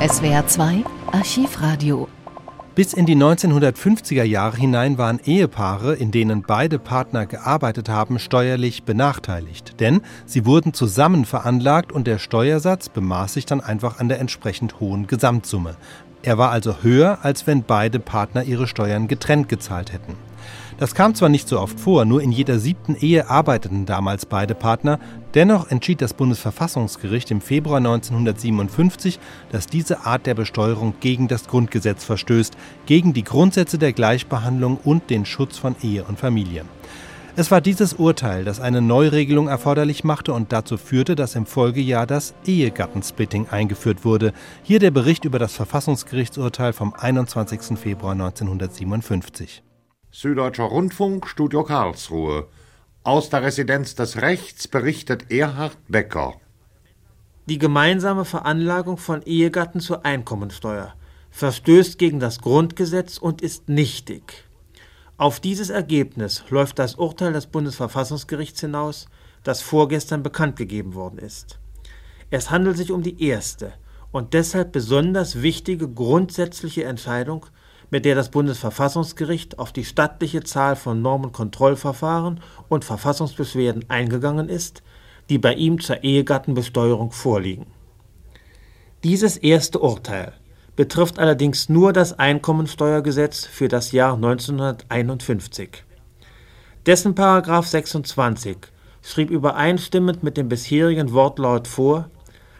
SWR 2 Archivradio bis in die 1950er Jahre hinein waren Ehepaare, in denen beide Partner gearbeitet haben, steuerlich benachteiligt. Denn sie wurden zusammen veranlagt und der Steuersatz bemaß sich dann einfach an der entsprechend hohen Gesamtsumme. Er war also höher, als wenn beide Partner ihre Steuern getrennt gezahlt hätten. Das kam zwar nicht so oft vor, nur in jeder siebten Ehe arbeiteten damals beide Partner, dennoch entschied das Bundesverfassungsgericht im Februar 1957, dass diese Art der Besteuerung gegen das Grundgesetz verstößt, gegen die Grundsätze der Gleichbehandlung und den Schutz von Ehe und Familie. Es war dieses Urteil, das eine Neuregelung erforderlich machte und dazu führte, dass im Folgejahr das Ehegattensplitting eingeführt wurde. Hier der Bericht über das Verfassungsgerichtsurteil vom 21. Februar 1957. Süddeutscher Rundfunk, Studio Karlsruhe. Aus der Residenz des Rechts berichtet Erhard Becker. Die gemeinsame Veranlagung von Ehegatten zur Einkommensteuer verstößt gegen das Grundgesetz und ist nichtig. Auf dieses Ergebnis läuft das Urteil des Bundesverfassungsgerichts hinaus, das vorgestern bekannt gegeben worden ist. Es handelt sich um die erste und deshalb besonders wichtige grundsätzliche Entscheidung mit der das Bundesverfassungsgericht auf die stattliche Zahl von Normenkontrollverfahren und Verfassungsbeschwerden eingegangen ist, die bei ihm zur Ehegattenbesteuerung vorliegen. Dieses erste Urteil betrifft allerdings nur das Einkommensteuergesetz für das Jahr 1951. Dessen Paragraph 26 schrieb übereinstimmend mit dem bisherigen Wortlaut vor,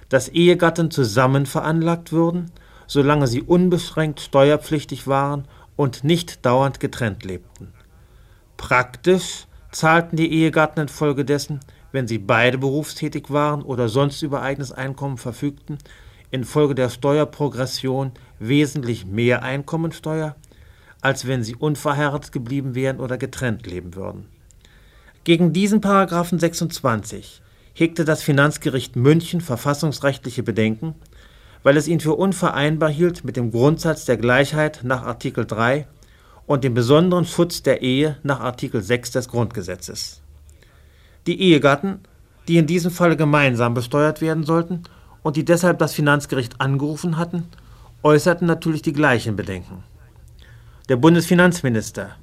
dass Ehegatten zusammen veranlagt würden solange sie unbeschränkt steuerpflichtig waren und nicht dauernd getrennt lebten. Praktisch zahlten die Ehegatten infolgedessen, wenn sie beide berufstätig waren oder sonst über eigenes Einkommen verfügten, infolge der Steuerprogression wesentlich mehr Einkommensteuer, als wenn sie unverheiratet geblieben wären oder getrennt leben würden. Gegen diesen Paragraphen 26 hegte das Finanzgericht München verfassungsrechtliche Bedenken weil es ihn für unvereinbar hielt mit dem Grundsatz der Gleichheit nach Artikel 3 und dem besonderen Schutz der Ehe nach Artikel 6 des Grundgesetzes. Die Ehegatten, die in diesem Falle gemeinsam besteuert werden sollten und die deshalb das Finanzgericht angerufen hatten, äußerten natürlich die gleichen Bedenken. Der Bundesfinanzminister,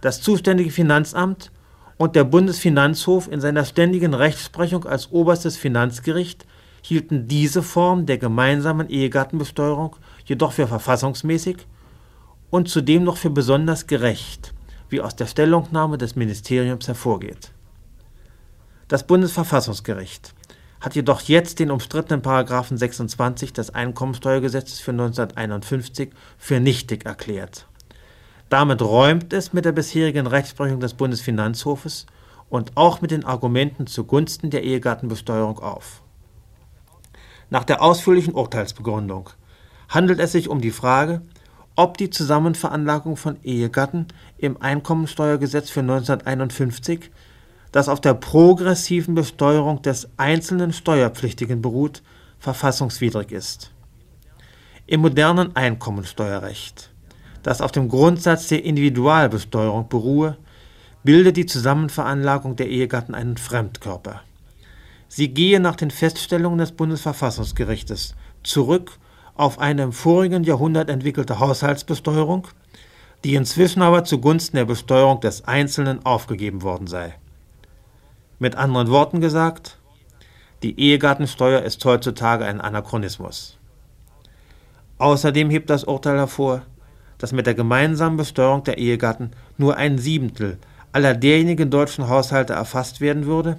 das zuständige Finanzamt und der Bundesfinanzhof in seiner ständigen Rechtsprechung als oberstes Finanzgericht hielten diese Form der gemeinsamen Ehegattenbesteuerung jedoch für verfassungsmäßig und zudem noch für besonders gerecht, wie aus der Stellungnahme des Ministeriums hervorgeht. Das Bundesverfassungsgericht hat jedoch jetzt den umstrittenen Paragraphen 26 des Einkommensteuergesetzes für 1951 für nichtig erklärt. Damit räumt es mit der bisherigen Rechtsprechung des Bundesfinanzhofes und auch mit den Argumenten zugunsten der Ehegattenbesteuerung auf. Nach der ausführlichen Urteilsbegründung handelt es sich um die Frage, ob die Zusammenveranlagung von Ehegatten im Einkommensteuergesetz für 1951, das auf der progressiven Besteuerung des einzelnen Steuerpflichtigen beruht, verfassungswidrig ist. Im modernen Einkommensteuerrecht, das auf dem Grundsatz der Individualbesteuerung beruhe, bildet die Zusammenveranlagung der Ehegatten einen Fremdkörper. Sie gehe nach den Feststellungen des Bundesverfassungsgerichtes zurück auf eine im vorigen Jahrhundert entwickelte Haushaltsbesteuerung, die inzwischen aber zugunsten der Besteuerung des Einzelnen aufgegeben worden sei. Mit anderen Worten gesagt, die Ehegattensteuer ist heutzutage ein Anachronismus. Außerdem hebt das Urteil hervor, dass mit der gemeinsamen Besteuerung der Ehegatten nur ein Siebtel aller derjenigen deutschen Haushalte erfasst werden würde,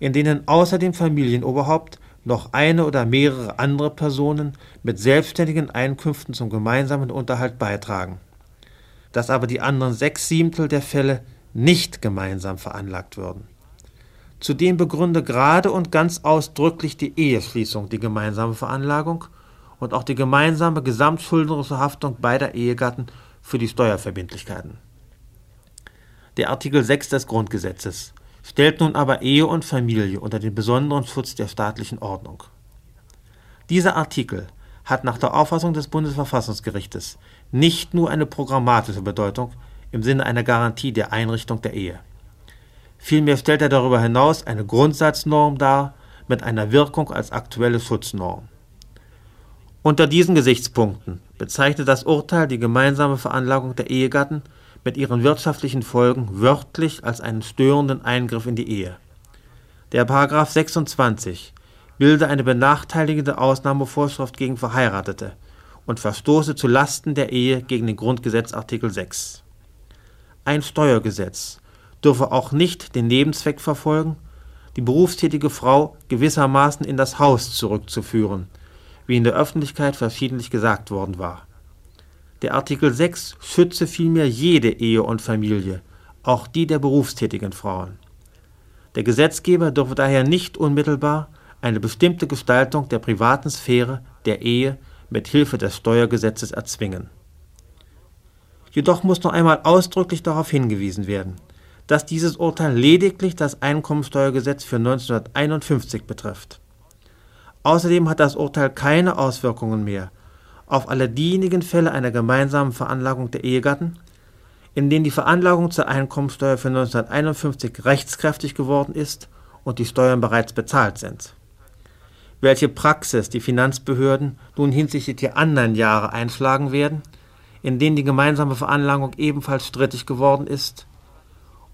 in denen außer dem Familienoberhaupt noch eine oder mehrere andere Personen mit selbstständigen Einkünften zum gemeinsamen Unterhalt beitragen, dass aber die anderen sechs Siebtel der Fälle nicht gemeinsam veranlagt würden. Zudem begründe gerade und ganz ausdrücklich die Eheschließung die gemeinsame Veranlagung und auch die gemeinsame gesamtschuldnerische Haftung beider Ehegatten für die Steuerverbindlichkeiten. Der Artikel 6 des Grundgesetzes stellt nun aber Ehe und Familie unter den besonderen Schutz der staatlichen Ordnung. Dieser Artikel hat nach der Auffassung des Bundesverfassungsgerichtes nicht nur eine programmatische Bedeutung im Sinne einer Garantie der Einrichtung der Ehe. Vielmehr stellt er darüber hinaus eine Grundsatznorm dar mit einer Wirkung als aktuelle Schutznorm. Unter diesen Gesichtspunkten bezeichnet das Urteil die gemeinsame Veranlagung der Ehegatten mit ihren wirtschaftlichen Folgen wörtlich als einen störenden Eingriff in die Ehe. Der Paragraph 26 bilde eine benachteiligende Ausnahmevorschrift gegen Verheiratete und verstoße zu Lasten der Ehe gegen den Grundgesetz Artikel 6. Ein Steuergesetz dürfe auch nicht den Nebenzweck verfolgen, die berufstätige Frau gewissermaßen in das Haus zurückzuführen, wie in der Öffentlichkeit verschiedentlich gesagt worden war. Der Artikel 6 schütze vielmehr jede Ehe und Familie, auch die der berufstätigen Frauen. Der Gesetzgeber dürfe daher nicht unmittelbar eine bestimmte Gestaltung der privaten Sphäre der Ehe mit Hilfe des Steuergesetzes erzwingen. Jedoch muss noch einmal ausdrücklich darauf hingewiesen werden, dass dieses Urteil lediglich das Einkommensteuergesetz für 1951 betrifft. Außerdem hat das Urteil keine Auswirkungen mehr auf alle diejenigen Fälle einer gemeinsamen Veranlagung der Ehegatten, in denen die Veranlagung zur Einkommensteuer für 1951 rechtskräftig geworden ist und die Steuern bereits bezahlt sind. Welche Praxis die Finanzbehörden nun hinsichtlich der anderen Jahre einschlagen werden, in denen die gemeinsame Veranlagung ebenfalls strittig geworden ist,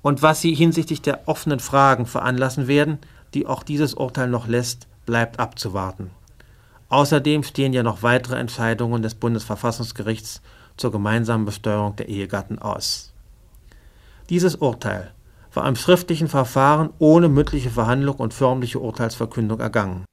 und was sie hinsichtlich der offenen Fragen veranlassen werden, die auch dieses Urteil noch lässt, bleibt abzuwarten. Außerdem stehen ja noch weitere Entscheidungen des Bundesverfassungsgerichts zur gemeinsamen Besteuerung der Ehegatten aus. Dieses Urteil war im schriftlichen Verfahren ohne mündliche Verhandlung und förmliche Urteilsverkündung ergangen